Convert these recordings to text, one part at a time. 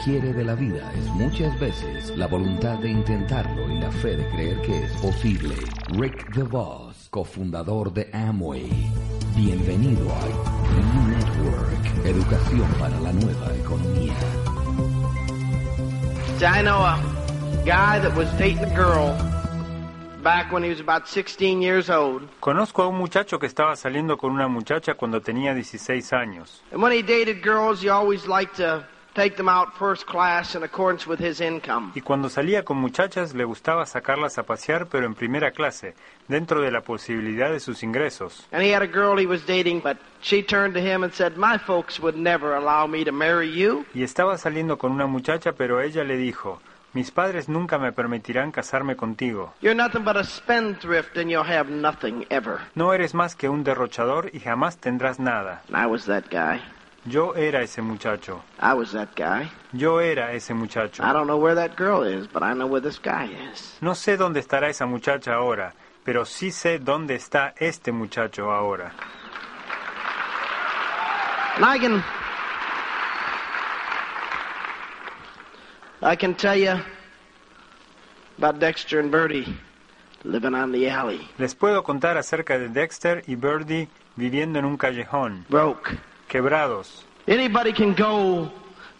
hombre y lo que quiere de la vida es muchas veces la voluntad de intentarlo y la fe de creer que es posible. Rick DeVos, cofundador de Amway. Bienvenido a New Network, educación para la nueva economía. I know a guy that was dating a girl back when he was about 16 years old. Conozco a un muchacho que estaba saliendo con una muchacha cuando tenía 16 años. And when he dated girls, he always liked to take them out first class in accordance with his income. Y cuando salía con muchachas le gustaba sacarlas a pasear pero en primera clase, dentro de la posibilidad de sus ingresos. And he had a girl he was dating, but she turned to him and said, My folks would never allow me to marry you. Y estaba saliendo con una muchacha pero ella le dijo, mis padres nunca me permitirán casarme contigo. You're nothing but a spendthrift and you'll have nothing ever. No eres más que un derrochador y jamás tendrás nada. Yo era ese muchacho. I was that guy. Yo era ese muchacho. I don't know where that girl is, but I know where this guy is. No sé dónde estará esa muchacha ahora, pero sí sé dónde está este muchacho ahora. And I can I can tell you about Dexter and Bertie living on the alley. Les puedo contar acerca de Dexter y Birdie viviendo en un callejón, Broke. Quebrados. Anybody can go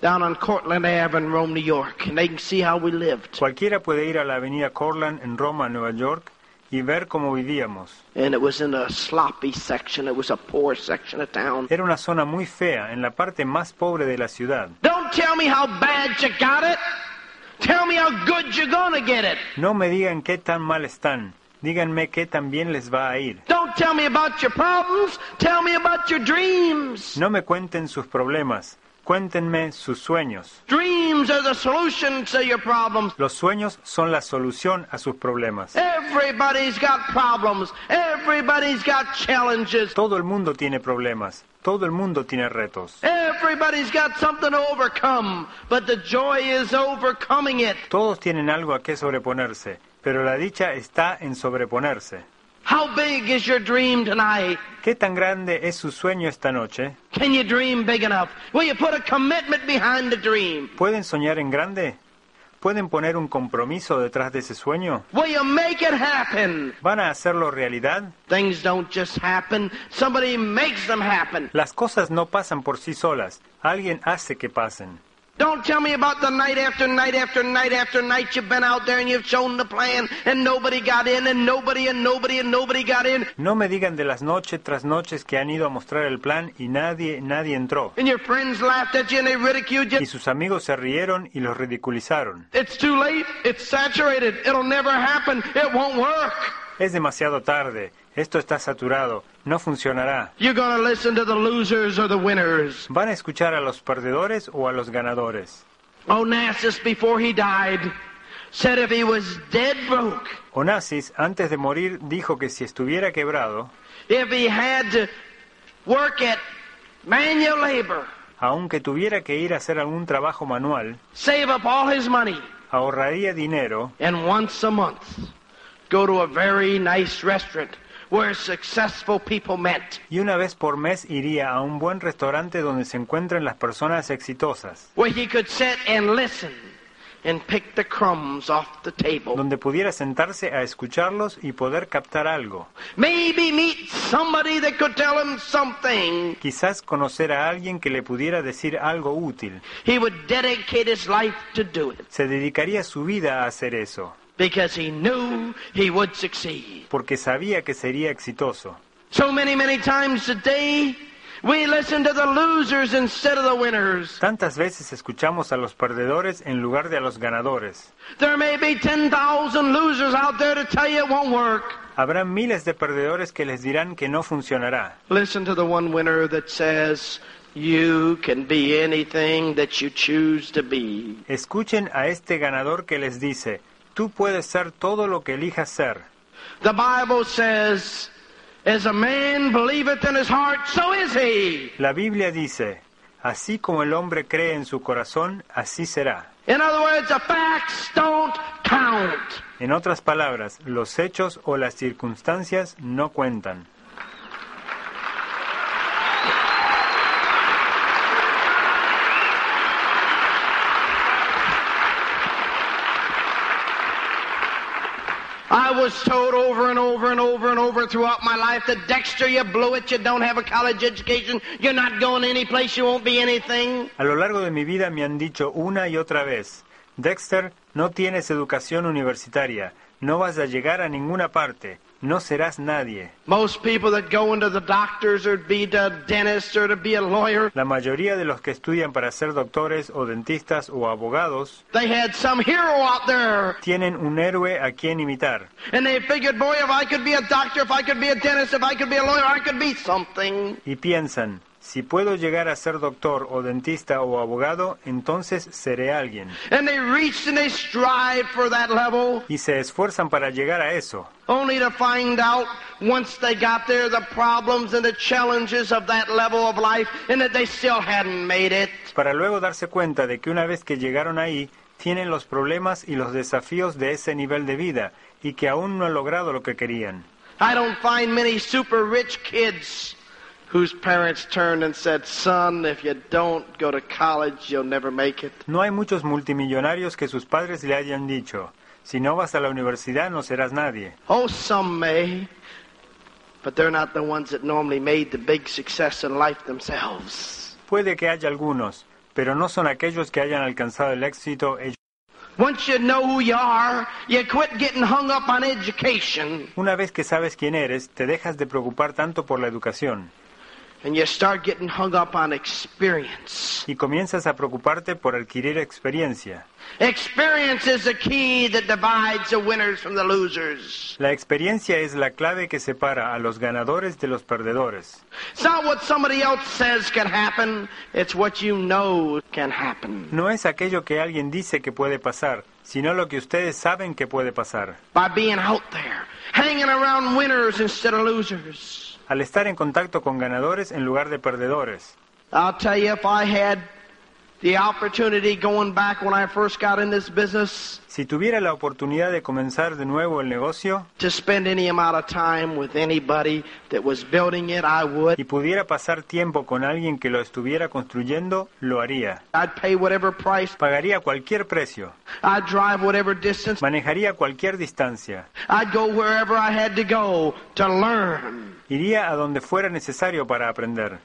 down on Cortland Ave in Rome, New York, and they can see how we lived. Cualquiera puede ir a la avenida Cortland en Roma, Nueva York, y ver cómo vivíamos. And it was in a sloppy section. It was a poor section of town. Era una zona muy fea, en la parte más pobre de la ciudad. Don't tell me how bad you got it. Tell me how good you're gonna get it. No me digan qué tan mal están, díganme qué tan bien les va a ir. Don't tell me about your problems. Tell me about your dreams. No me cuenten sus problemas, cuéntenme sus sueños. Dreams are the solution to your problems. Los sueños son la solución a sus problemas. Everybody's got problems. Everybody's got challenges. Todo el mundo tiene problemas, todo el mundo tiene retos. Everybody's got something to overcome, but the joy is overcoming it. Todos tienen algo a qué sobreponerse, pero la dicha está en sobreponerse. How big is your dream tonight? ¿Qué tan grande es su sueño esta noche? Can you dream big enough? Will you put a commitment behind the dream? ¿Pueden soñar en grande? ¿Pueden poner un compromiso detrás de ese sueño? Will you make it happen? ¿Van a hacerlo realidad? Things don't just happen. Somebody makes them happen. Las cosas no pasan por sí solas, alguien hace que pasen. Don't tell me about the night after night after night after night you've been out there and you've shown the plan and nobody got in and nobody and nobody and nobody got in No me digan de las noches tras noches que han ido a mostrar el plan y nadie, nadie entró. and your friends laughed at you and they ridiculed you. Y sus amigos se rieron y los ridiculizaron. It's too late. It's saturated. It'll never happen. It won't work. Es demasiado tarde, esto está saturado, no funcionará. You're going to listen to the losers or the winners. ¿Van a escuchar a los perdedores o a los ganadores? Onassis, before he died, said if he was dead broke, Onassis, antes de morir, dijo que si estuviera quebrado, if he had to work at manual labor, aunque tuviera que ir a hacer algún trabajo manual, save up all his money, ahorraría dinero and once a month go to a very nice restaurant where successful people met. y una vez por mes iría a un buen restaurante donde se encuentren las personas exitosas, where he could sit and listen and pick the crumbs off the table. donde pudiera sentarse a escucharlos y poder captar algo. Maybe meet somebody that could tell him something. Quizás conocer a alguien que le pudiera decir algo útil. He would dedicate his life to do it Se dedicaría su vida a hacer eso, because he knew he would succeed. porque sabía que sería exitoso. So many, many times today, we listen to the losers instead of the winners. Tantas veces escuchamos a los perdedores en lugar de a los ganadores. There may be 10,000 losers out there to tell you it won't work. Habrá miles de perdedores que les dirán que no funcionará. Listen to the one winner that says, You can be anything that you choose to be. Escuchen a este ganador que les dice, tú puedes ser todo lo que elijas ser. The Bible says, As a man believeth in his heart, so is he. La Biblia dice, así como el hombre cree en su corazón, así será. In other words, the facts don't count. En otras palabras, los hechos o las circunstancias no cuentan. I was told over and over and over and over throughout my life that Dexter, you blew it, you don't have a college education, you're not going any place, you won't be anything. A lo largo de mi vida me han dicho una y otra vez, Dexter, no tienes educación universitaria, no vas a llegar a ninguna parte, no serás nadie. Most people that go into the doctors or be a dentist or to be a lawyer, La mayoría de los que estudian para ser doctores o dentistas o abogados they had some hero out there. tienen un héroe a quien imitar. And they figured, boy, if I could be a doctor, if I could be a dentist, if I could be a lawyer, I could be something. Y piensan, si puedo llegar a ser doctor o dentista o abogado, entonces seré alguien. And they reached and they strive for that level, Y se esfuerzan para llegar a eso, only to find out once they got there the problems and the challenges of that level of life and that they still hadn't made it. para luego darse cuenta de que una vez que llegaron ahí, tienen los problemas y los desafíos de ese nivel de vida y que aún no han logrado lo que querían. I don't find many super rich kids No hay muchos multimillonarios que sus padres le hayan dicho, si no vas a la universidad no serás nadie. Oh, some may, but they're not the ones that normally made the big success in life themselves. Puede que haya algunos, pero no son aquellos que hayan alcanzado el éxito ellos. Once you know who you are, you quit getting hung up on education Una vez que sabes quién eres, te dejas de preocupar tanto por la educación and you start getting hung up on experience. y comienzas a preocuparte por adquirir experiencia. Experience is the key that divides the winners from the losers. La experiencia es la clave que separa a los ganadores de los perdedores. It's not what somebody else says can happen, it's what you know can happen. No es aquello que alguien dice que puede pasar, sino lo que ustedes saben que puede pasar. By being out there, hanging around winners instead of losers. Al estar en contacto con ganadores en lugar de perdedores. The opportunity going back when I first got in this business Si tuviera la oportunidad de comenzar de nuevo el negocio to spend any amount of time with anybody that was building it, I would. y pudiera pasar tiempo con alguien que lo estuviera construyendo, lo haría. I'd pay whatever price. Pagaría cualquier precio, I'd drive whatever distance. manejaría cualquier distancia, I'd go wherever I had to go to learn. iría a donde fuera necesario para aprender.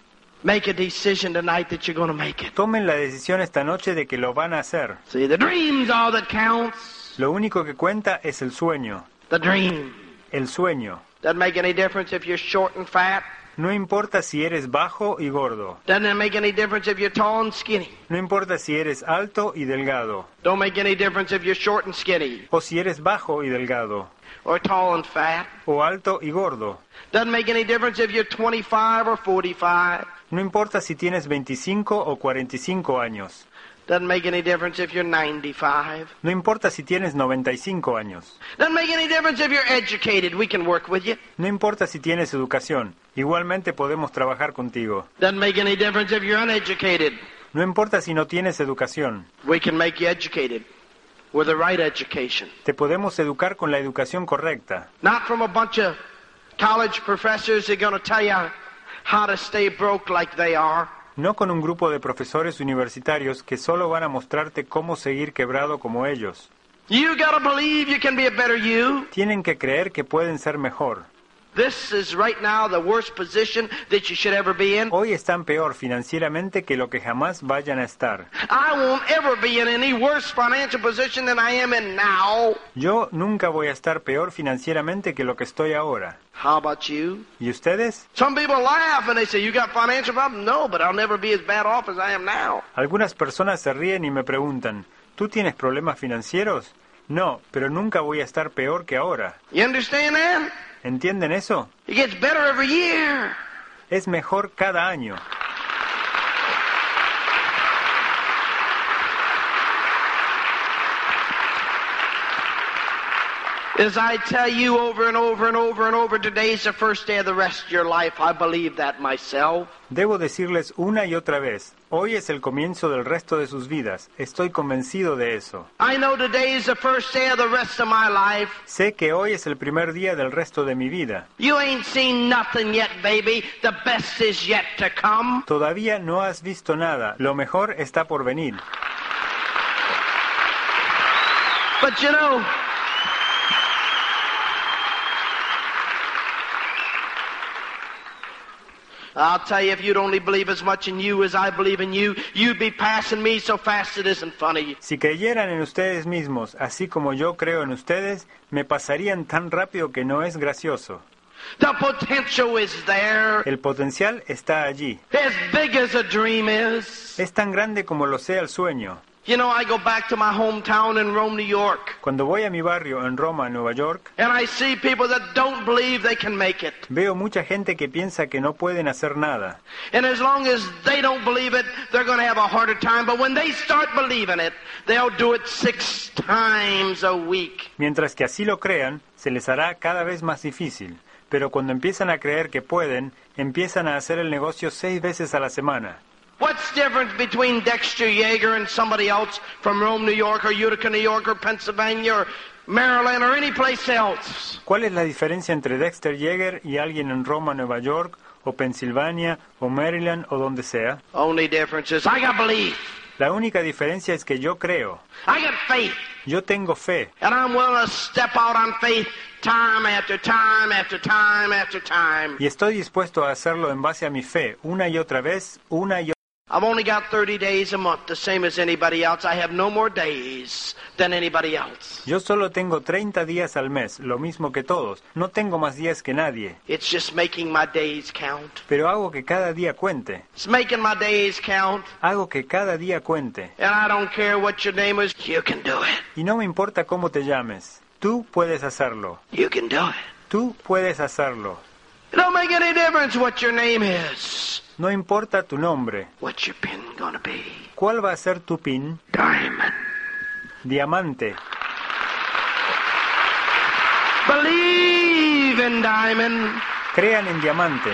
Make a decision tonight that you're going to make it. Tomen la decisión esta noche de que lo van a hacer. See, the dream's all that counts. Lo único que cuenta es el sueño. The dream. El sueño. Doesn't make any difference if you're short and fat. No importa si eres bajo y gordo. Doesn't make any difference if you're tall and skinny. No importa si eres alto y delgado. Don't make any difference if you're short and skinny O si eres bajo y delgado. or tall and fat. O alto y gordo. Doesn't make any difference if you're 25 or 45. No importa si tienes 25 o 45 años. Doesn't make any difference if you're 95. No importa si tienes 95 años. Doesn't make any difference if you're educated. We can work with you. No importa si tienes educación. Igualmente podemos trabajar contigo. Doesn't make any difference if you're uneducated. No importa si no tienes educación. We can make you educated with the right education. Te podemos educar con la educación correcta. Not from a bunch of college professors that are going to tell you how to stay broke like they are. No con un grupo de profesores universitarios que solo van a mostrarte cómo seguir quebrado como ellos. You believe you can be a better you. Tienen que creer que pueden ser mejor. This is right now the worst position that you should ever be in. Hoy están peor financieramente que lo que jamás vayan a estar. I won't ever be in any worse financial position than I am in now. Yo nunca voy a estar peor financieramente que lo que estoy ahora. How about you? ¿Y ustedes? Some people laugh and they say, You got financial problems? No, but I'll never be as bad off as I am now. Algunas personas se ríen y me preguntan, ¿tú tienes problemas financieros? No, pero nunca voy a estar peor que ahora. You understand that? ¿Entienden eso? It gets better every year. Es mejor cada año. As I tell you over and over and over and over, today's the first day of the rest of your life. I believe that myself. Debo decirles una y otra vez, hoy es el comienzo del resto de sus vidas. Estoy convencido de eso. I know today's the first day of the rest of my life. Sé que hoy es el primer día del resto de mi vida. You ain't seen nothing yet, baby. The best is yet to come. Todavía no has visto nada. Lo mejor está por venir. But you know, I'll tell you, if you'd only believe as much in you as I believe in you, you'd be passing me so fast it isn't funny. Si creyeran en ustedes mismos, así como yo creo en ustedes, me pasarían tan rápido que no es gracioso. The potential is there. El potencial está allí. As big as a dream is. Es tan grande como lo sea el sueño. You know, I go back to my hometown in Rome, New York, Cuando voy a mi barrio en Roma, Nueva York, and I see people that don't believe they can make it. veo mucha gente que piensa que no pueden hacer nada. And as long as they don't believe it, they're going to have a harder time. But when they start believing it, they'll do it six times a week. Mientras que así lo crean, se les hará cada vez más difícil. Pero cuando empiezan a creer que pueden, empiezan a hacer el negocio seis veces a la semana. What's the difference between Dexter Yeager and somebody else from Rome, New York, or Utica, New York, or Pennsylvania, or Maryland, or any place else? ¿Cuál es la diferencia entre Dexter Yeager y alguien en Roma, Nueva York, o Pensilvania, o Maryland, o donde sea? Only difference is I got belief. La única diferencia es que yo creo, I got faith. yo tengo fe, And I'm willing to step out on faith time after time after time after time. y estoy dispuesto a hacerlo en base a mi fe, una y otra vez, una y I've only got 30 days a month, the same as anybody else. I have no more days than anybody else. Yo solo tengo 30 días al mes, lo mismo que todos. No tengo más días que nadie, It's just making my days count. pero hago que cada día cuente. It's making my days count. Hago que cada día cuente. And I don't care what your name is. You can do it. Y no me importa cómo te llames. Tú puedes hacerlo. You can do it. Tú puedes hacerlo. It don't make any difference what your name is. No importa tu nombre. What's your pin gonna be? ¿Cuál va a ser tu pin? Diamond. Diamante. Believe in diamond. Crean en diamante.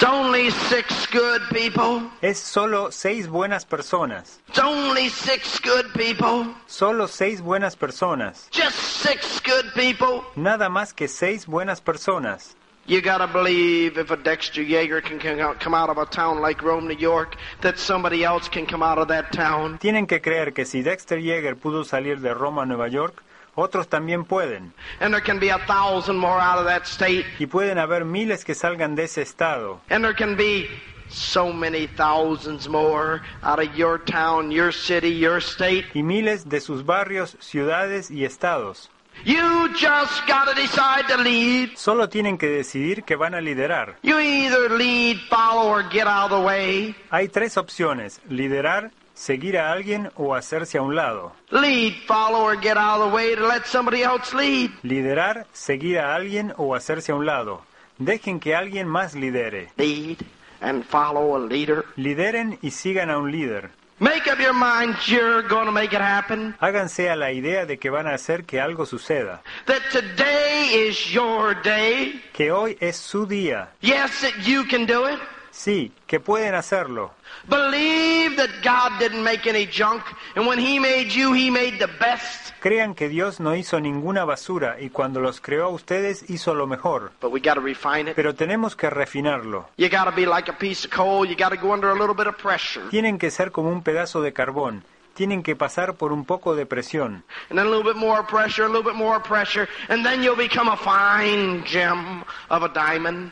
It's only six good people. Es solo seis buenas personas. It's only six good people. Solo seis buenas personas. Just six good people. Nada más que seis buenas personas. You gotta believe if a Dexter Yeager can come out- of a town like Rome, New York, that somebody else can come out of that town. Tienen que creer que si Dexter Yeager pudo salir de Roma Nueva York, otros también pueden. And there can be a thousand more out of that state. Y pueden haber miles que salgan de ese estado. And there can be so many thousands more out of your town, your city, your state. Y miles de sus barrios, ciudades y estados. You just gotta decide to lead. Solo tienen que decidir que van a liderar. You either lead, follow, or get out of the way. Hay tres opciones, liderar, seguir a alguien o hacerse a un lado. Lead, follow, or get out of the way to let somebody else lead. Liderar, seguir a alguien o hacerse a un lado. Dejen que alguien más lidere. Lead and follow a leader. Lideren y sigan a un líder. Make up your mind you're gonna make it happen. Háganse a la idea de que van a hacer que algo suceda. That today is your day. Que hoy es su día. Yes, that you can do it. Sí, que pueden hacerlo. Believe that God didn't make any junk, and when He made you, He made the best. Crean que Dios no hizo ninguna basura y cuando los creó a ustedes hizo lo mejor. But we gotta refine it. Pero tenemos que refinarlo. You gotta be like a piece of coal. You gotta go under a little bit of pressure. Tienen que ser como un pedazo de carbón. Tienen que pasar por un poco de presión.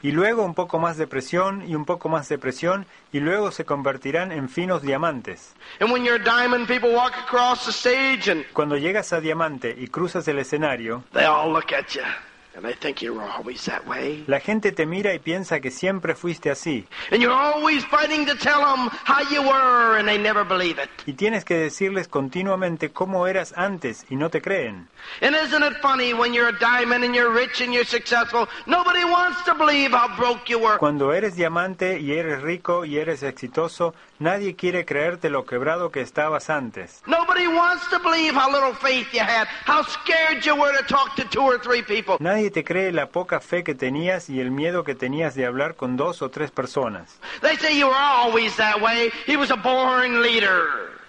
Y luego un poco más de presión y un poco más de presión y luego se convertirán en finos diamantes. And when you're a diamond, people walk across the stage and Cuando llegas a diamante y cruzas el escenario, la gente te mira y piensa que siempre fuiste así. And you're always fighting to tell them how you were, and they never believe it. Y tienes que decirles continuamente cómo eras antes y no te creen. And isn't it funny when you're a diamond and you're rich and you're successful, nobody wants to believe how broke you were. Cuando eres diamante y eres rico y eres exitoso, nadie quiere creerte lo quebrado que estabas antes. Nobody Nadie te cree la poca fe que tenías y el miedo que tenías de hablar con dos o tres personas. They say you were always that way. He was a born leader.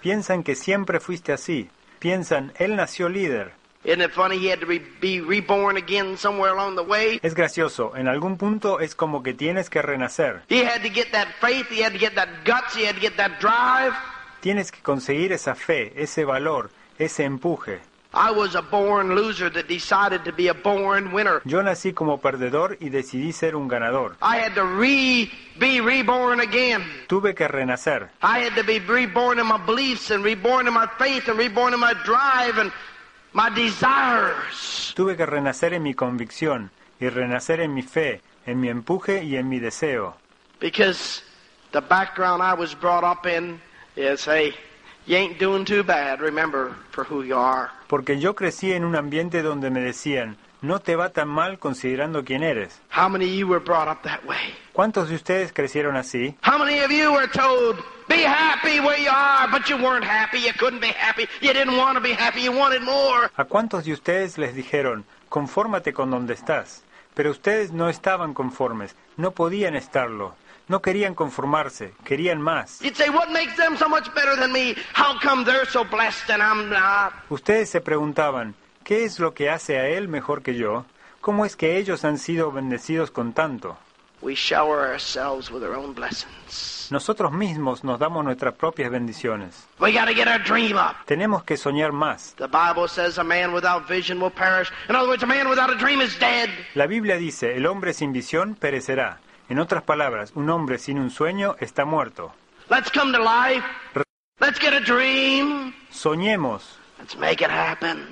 Piensan que siempre fuiste así. Piensan, él nació líder. Isn't it funny he had to re- be reborn again somewhere along the way? Es gracioso, en algún punto es como que tienes que renacer. He had to get that faith, he had to get that guts, he had to get that drive. Tienes que conseguir esa fe, ese valor, ese empuje. I was a born loser that decided to be a born winner. Yo nací como perdedor y decidí ser un ganador. I had to re be reborn again. Tuve que renacer. I had to be reborn in my beliefs and reborn in my faith and reborn in my drive and my desires. Tuve que renacer en mi convicción y renacer en mi fe, en mi empuje y en mi deseo. Because the background I was brought up in is, hey, you ain't doing too bad, remember, for who you are. Porque yo crecí en un ambiente donde me decían, no te va tan mal considerando quién eres. How many of you were brought up that way? ¿Cuántos de ustedes crecieron así? How many of you were told, be happy where you are, but you weren't happy, you couldn't be happy, you didn't want to be happy, you wanted more? ¿A cuántos de ustedes les dijeron, confórmate con donde estás? Pero ustedes no estaban conformes, no podían estarlo, no querían conformarse, querían más. Ustedes se preguntaban, ¿qué es lo que hace a él mejor que yo? ¿Cómo es que ellos han sido bendecidos con tanto? Nosotros mismos nos damos nuestras propias bendiciones. Tenemos que soñar más. La Biblia dice, el hombre sin visión perecerá. En otras palabras, un hombre sin un sueño está muerto. Let's come to life. Let's get a dream. Soñemos, Let's make it happen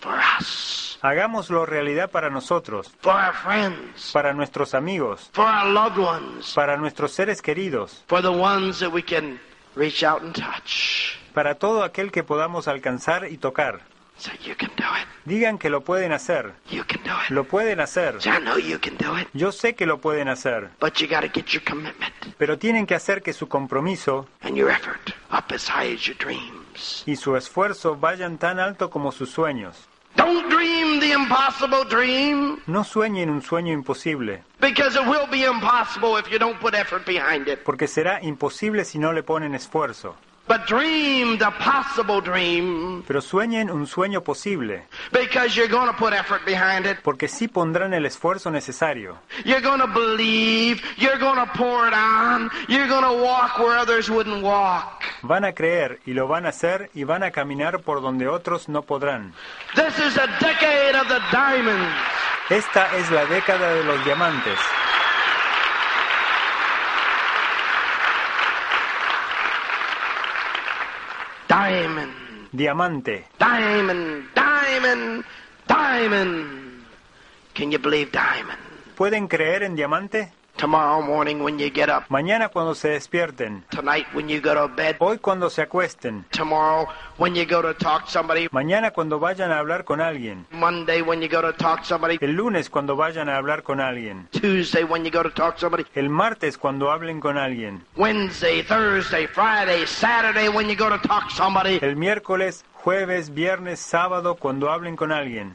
for us, hagámoslo realidad para nosotros, for our friends, para nuestros amigos, for our loved ones, para nuestros seres queridos, for the ones that we can reach out and touch. para todo aquel que podamos alcanzar y tocar. So you can do it. Digan que lo pueden hacer, You can do it. lo pueden hacer. So I know you can do it. Yo sé que lo pueden hacer, But you got to get your commitment pero tienen que hacer que su compromiso and your effort up as high as your dreams. y su esfuerzo vayan tan alto como sus sueños. Don't dream the impossible dream No sueñen un sueño imposible, because it will be impossible if you don't put effort behind it. porque será imposible si no le ponen esfuerzo. But dream the possible dream Pero sueñen un sueño posible, because you're going to put effort behind it. porque sí pondrán el esfuerzo necesario. You're going to believe. You're going to pour it on. You're going to walk where others wouldn't walk. Van a creer y lo van a hacer y van a caminar por donde otros no podrán. This is a decade of the diamonds. Esta es la década de los diamantes. Diamond. Diamante. Diamond. Diamond. Diamond. Can you believe diamond? ¿Pueden creer en diamante? Tomorrow morning when you get up. Mañana cuando se despierten. Tonight when you go to bed. Hoy cuando se acuesten. Tomorrow when you go to talk to somebody. Mañana cuando vayan a hablar con alguien. Monday when you go to talk to somebody. El lunes cuando vayan a hablar con alguien. Tuesday when you go to talk to somebody. El martes cuando hablen con alguien. Wednesday, Thursday, Friday, Saturday when you go to talk to somebody. El miércoles, jueves, viernes, sábado cuando hablen con alguien.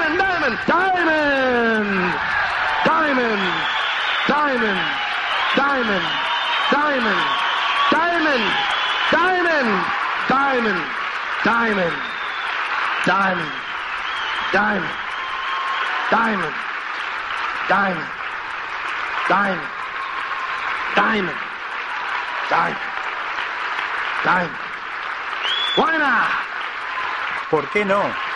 diamond, diamond, diamond, diamond, diamond, diamond, diamond, diamond, diamond, diamond, diamond, diamond, diamond, diamond, diamond, diamond, diamond, diamond. Why not? ¿Por qué no?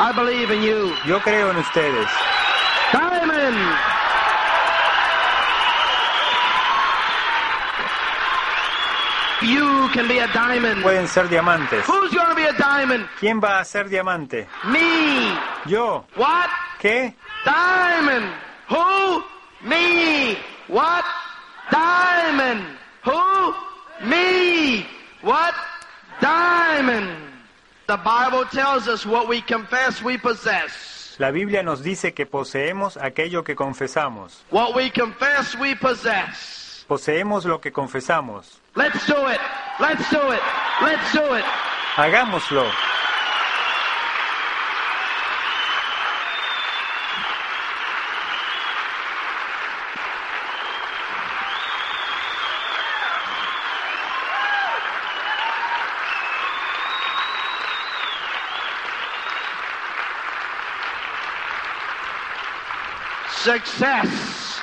I believe in you. Yo creo en ustedes. Diamond! You can be a diamond. Pueden ser diamantes. Who's going to be a diamond? ¿Quién va a ser diamante? Me. Yo. What? ¿Qué? Diamond. Who? Me. What? Diamond. Who? Me. What? Diamond. La Biblia nos dice que poseemos aquello que confesamos. What we confess we possess. Poseemos lo que confesamos. Let's do it. Let's do it. Let's do it. Hagámoslo. Success.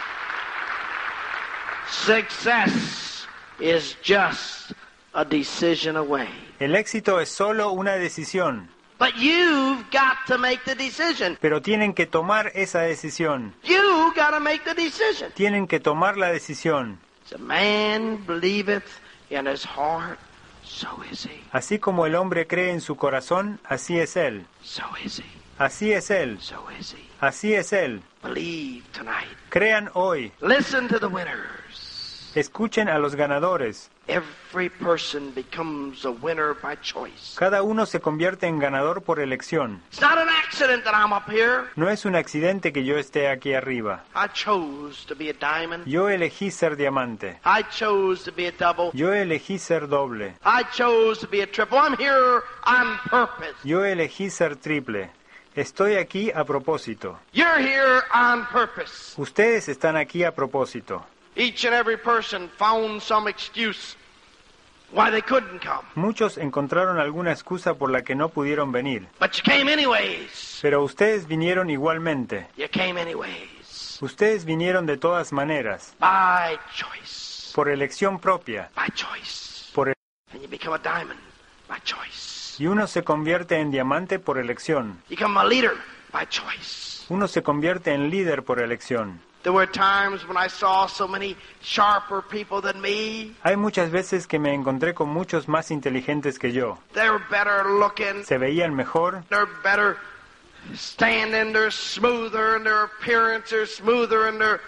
Success is just a decision away. El éxito es solo una decisión, But you've got to make the decision. pero tienen que tomar esa decisión. You got to make the decision. Tienen que tomar la decisión. As a man believeth in his heart, so is he. Así como el hombre cree en su corazón, así es él. So is he. Así es él. So is he. Así es él. Believe tonight. Crean hoy. Listen to the winners. Escuchen a los ganadores. Every person becomes a winner by choice. Cada uno se convierte en ganador por elección. It's not an accident that I'm up here. No es un accidente que yo esté aquí arriba. I chose to be a diamond. Yo elegí ser diamante. I chose to be a double. Yo elegí ser doble. I chose to be a triple. I'm here on purpose. Yo elegí ser triple. Estoy aquí a propósito. You're here on purpose. Ustedes están aquí a propósito. Each and every person found some excuse why they couldn't come. Muchos encontraron alguna excusa por la que no pudieron venir. But you came anyways. Pero ustedes vinieron igualmente. You came anyways. Ustedes vinieron de todas maneras. By choice. Por elección propia. By choice. Por el- And you become a diamond by choice. Y uno se convierte en diamante por elección. Uno se convierte en líder por elección. There were times when I saw so many sharper people than me. Hay muchas veces que me encontré con muchos más inteligentes que yo. They're better looking. Se veían mejor, They're better standing. They're smoother in their appearance. They're smoother in their.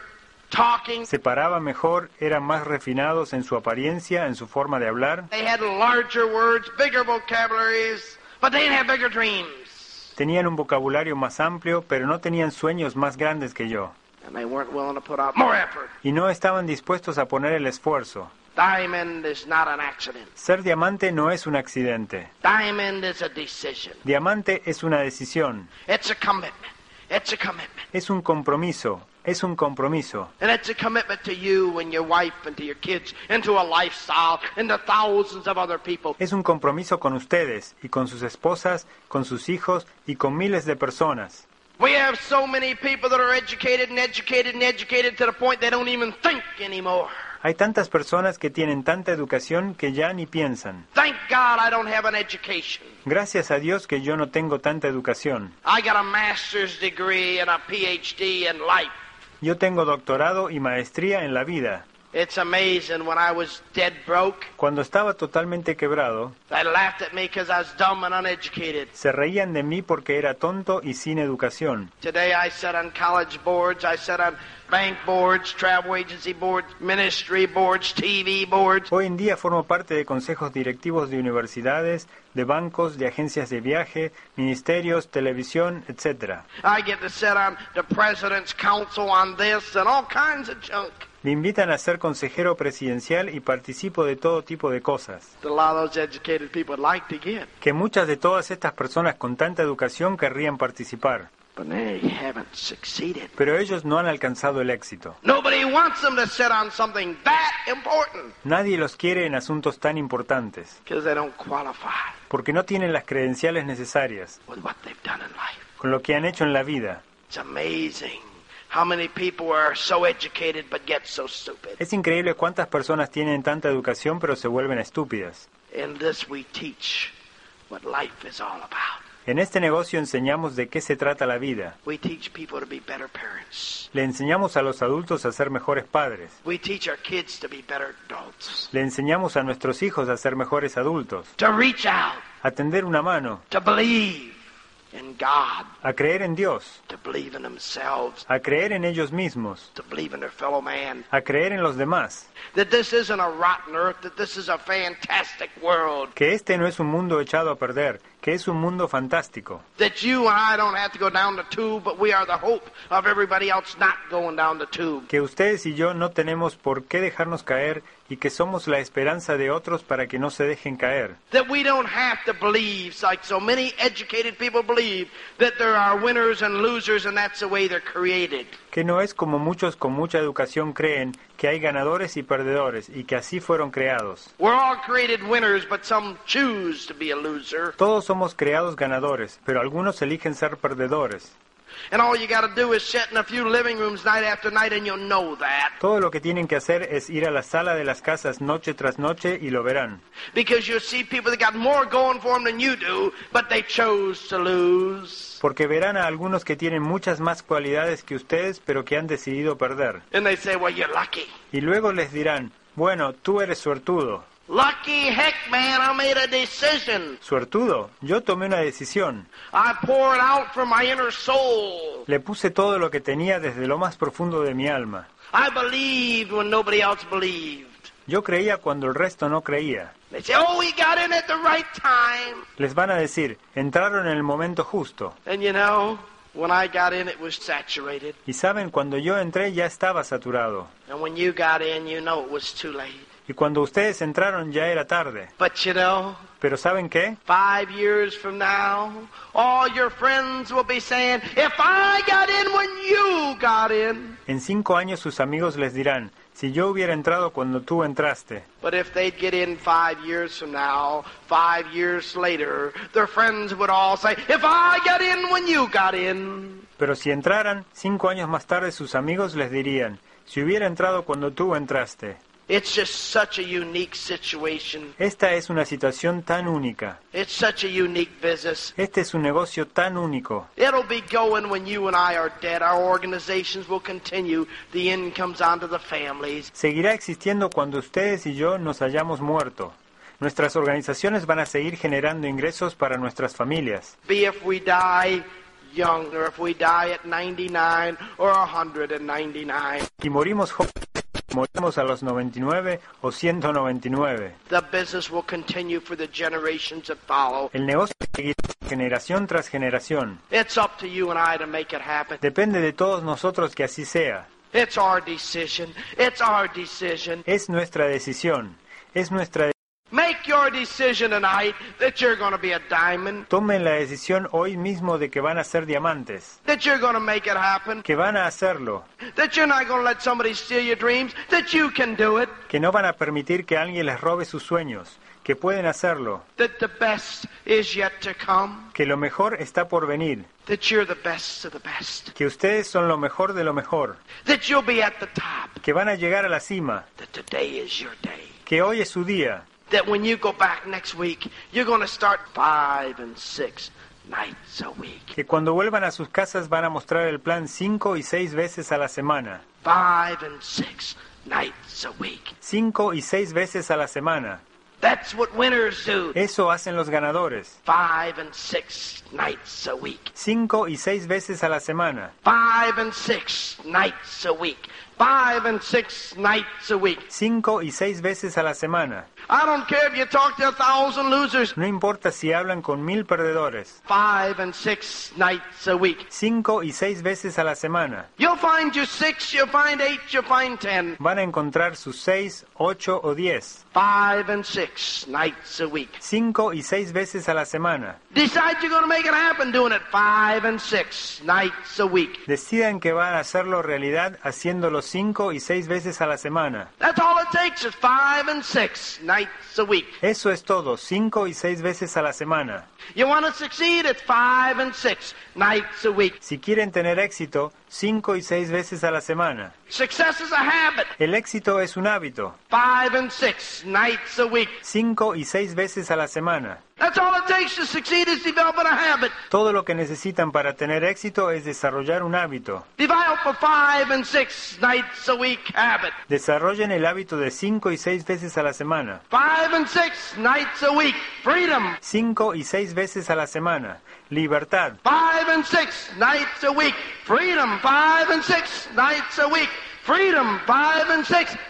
Se paraban mejor, eran más refinados en su apariencia, en su forma de hablar. They had larger words, bigger vocabularies, but they didn't have bigger dreams. Tenían un vocabulario más amplio, pero no tenían sueños más grandes que yo. And they weren't willing to put out more effort. Y no estaban dispuestos a poner el esfuerzo. Diamond is not an accident. Ser diamante no es un accidente. Diamond is a decision. Diamante es una decisión, It's a commitment. It's a commitment. es un compromiso, es un compromiso. And it's a commitment to you and your wife and to your kids and to a lifestyle and to thousands of other people. Es un compromiso con ustedes y con sus esposas, con sus hijos y con miles de personas. We have so many people that are educated and educated and educated to the point they don't even think anymore. Hay tantas personas que tienen tanta educación que ya ni piensan. Thank God I don't have an education. Gracias a Dios que yo no tengo tanta educación. I got a master's degree and a PhD in life. Yo tengo doctorado y maestría en la vida. It's amazing when I was dead broke, Cuando estaba totalmente quebrado, they laughed at me because I was dumb and uneducated. se reían de mí porque era tonto y sin educación. Today I sit on college boards, I sit on bank boards, travel agency boards, ministry boards, TV boards. Hoy en día formo parte de consejos directivos de universidades, de bancos, de agencias de viaje, ministerios, televisión, etc. Me invitan a ser consejero presidencial y participo de todo tipo de cosas, que muchas de todas estas personas con tanta educación querrían participar, but they haven't succeeded. pero ellos no han alcanzado el éxito. Nobody wants them to sit on something that important Nadie los quiere en asuntos tan importantes, because they don't qualify porque no tienen las credenciales necesarias with what they've done in life. con lo que han hecho en la vida. It's amazing how many people are so educated but get so stupid. Es increíble cuántas personas tienen tanta educación pero se vuelven estúpidas. En este negocio enseñamos de qué se trata la vida. We teach people to be better parents. Le enseñamos a los adultos a ser mejores padres. We teach our kids to be better adults. Le enseñamos a nuestros hijos a ser mejores adultos. To reach out, A tender una mano, to believe in God. a creer en Dios, to believe in themselves, a creer en ellos mismos, to believe in their fellow man. a creer en los demás, That this isn't a rotten earth, that this is a fantastic world. que este no es un mundo echado a perder, que es un mundo fantástico, That you and I don't have to go down the tube, but we are the hope of everybody else not going down the tube. que ustedes y yo no tenemos por qué dejarnos caer y que somos la esperanza de otros para que no se dejen caer, That we don't have to believe, like so many educated people believe, that there are winners and losers and that's the way they're created. que no es como muchos con mucha educación creen que hay ganadores y perdedores y que así fueron creados. We're all created winners, but some choose to be a loser. Todos somos creados ganadores, pero algunos eligen ser perdedores. And all you got to do is sit in a few living rooms night after night and you'll know that. Todo lo que tienen que hacer es ir a la sala de las casas noche tras noche y lo verán. Because you'll see people that got more going for them than you do, but they chose to lose. Porque verán a algunos que tienen muchas más cualidades que ustedes, pero que han decidido perder. And they say, well, you're lucky. Y luego les dirán, bueno, tú eres suertudo. Lucky heck, man, I made a decision. Suertudo, yo tomé una decisión. I poured out from my inner soul. Le puse todo lo que tenía desde lo más profundo de mi alma. I believed when nobody else believed. Yo creía cuando el resto no creía. They say, oh, we got in at the right time. Les van a decir, entraron en el momento justo. And you know, when I got in, it was saturated. Y saben, cuando yo entré ya estaba saturado. And when you got in, you know it was too late. Y cuando ustedes entraron ya era tarde. But you know, Pero ¿saben qué? five years from now, all your friends will be saying, if I got in when you got in. En cinco años sus amigos les dirán, si yo hubiera entrado cuando tú entraste. But if they'd get in five years from now, five years later, their friends would all say, if I got in when you got in. Pero si entraran, cinco años más tarde sus amigos les dirían, si hubiera entrado cuando tú entraste. It's just such a unique situation. Esta es una situación tan única. It's such a unique business. Este es un negocio tan único. It'll be going when you and I are dead. Our organizations will continue. The incomes onto the families. Seguirá existiendo cuando ustedes y yo nos hayamos muerto. Nuestras organizaciones van a seguir generando ingresos para nuestras familias. Be if we die young or if we die at 99 or 199. Y morimos jóvenes, morimos a los 99 o 199. The business will continue for the generations that follow. El negocio seguirá generación tras generación. It's up to you and I to make it happen. Depende de todos nosotros que así sea. It's our decision. It's our decision. Es nuestra decisión. Es nuestra Make your decision tonight that you're going to be a diamond, Tomen la decisión hoy mismo de que van a ser diamantes, that you're going to make it happen, que van a hacerlo, that you're not going to let somebody steal your dreams, that you can do it, que no van a permitir que alguien les robe sus sueños, que pueden hacerlo, that the best is yet to come, que lo mejor está por venir, that you're the best of the best, que ustedes son lo mejor de lo mejor, that you'll be at the top, que van a llegar a la cima, that today is your day. que hoy es su día, That when you go back next week, you're going to start five and six nights a week. que cuando vuelvan a sus casas van a mostrar el plan cinco y seis veces a la semana, Five and six nights a week. cinco y seis veces a la semana. That's what winners do. Eso hacen los ganadores, Five and six nights a week. cinco y seis veces a la semana, Five and six nights a week. Five and six nights a week. cinco y seis veces a la semana. I don't care if you talk to a thousand losers. No importa si hablan con mil perdedores, Five and six nights a week. cinco y seis veces a la semana. You'll find your six, you'll find eight, you'll find ten. Van a encontrar sus seis, ocho o diez, Five and six nights a week. cinco y seis veces a la semana. Decide you're going to make it happen doing it five and six nights a week. Decidan que van a hacerlo realidad haciéndolo cinco y seis veces a la semana. That's all it takes is five and six nights a week. Eso es todo, cinco y seis veces a la semana. You want to succeed? It's five and six nights a week. Si quieren tener éxito, cinco y seis veces a la semana. El éxito es un hábito, Five and six nights a week. cinco y seis veces a la semana. Todo lo que necesitan para tener éxito es desarrollar un hábito. Desarrollen el hábito de cinco y seis veces a la semana. Cinco y seis veces a la semana. Libertad. Freedom five and six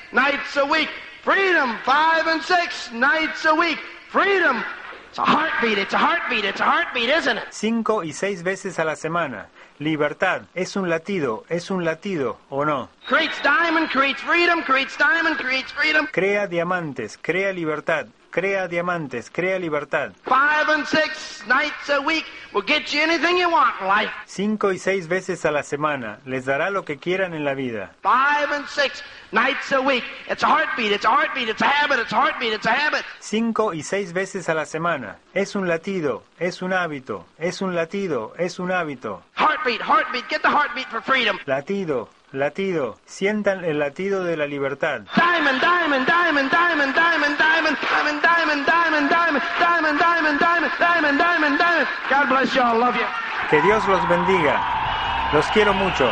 nights a week. Freedom five and six nights a week. Freedom Five and six nights a week. Freedom. It's a heartbeat. It's a heartbeat. It's a heartbeat, isn't it? Cinco y seis veces a la semana. Libertad. Es un latido. Es un latido. ¿O no? Creates diamond, creates freedom, creates diamond, creates freedom. Crea diamantes. Crea libertad crea diamantes, crea libertad. Cinco y seis veces a la semana les dará lo que quieran en la vida. Cinco y seis veces a la semana. Es un latido, es un hábito, es un latido, es un hábito. Heartbeat, heartbeat, get the heartbeat for freedom. Latido, Latido. Sientan el latido de la libertad. Diamond, diamond, diamond, diamond, diamond, diamond, diamond, diamond, diamond, diamond, diamond, diamond, diamond, diamond, diamond. God bless you all. Love you. Que Dios los bendiga. Los quiero mucho.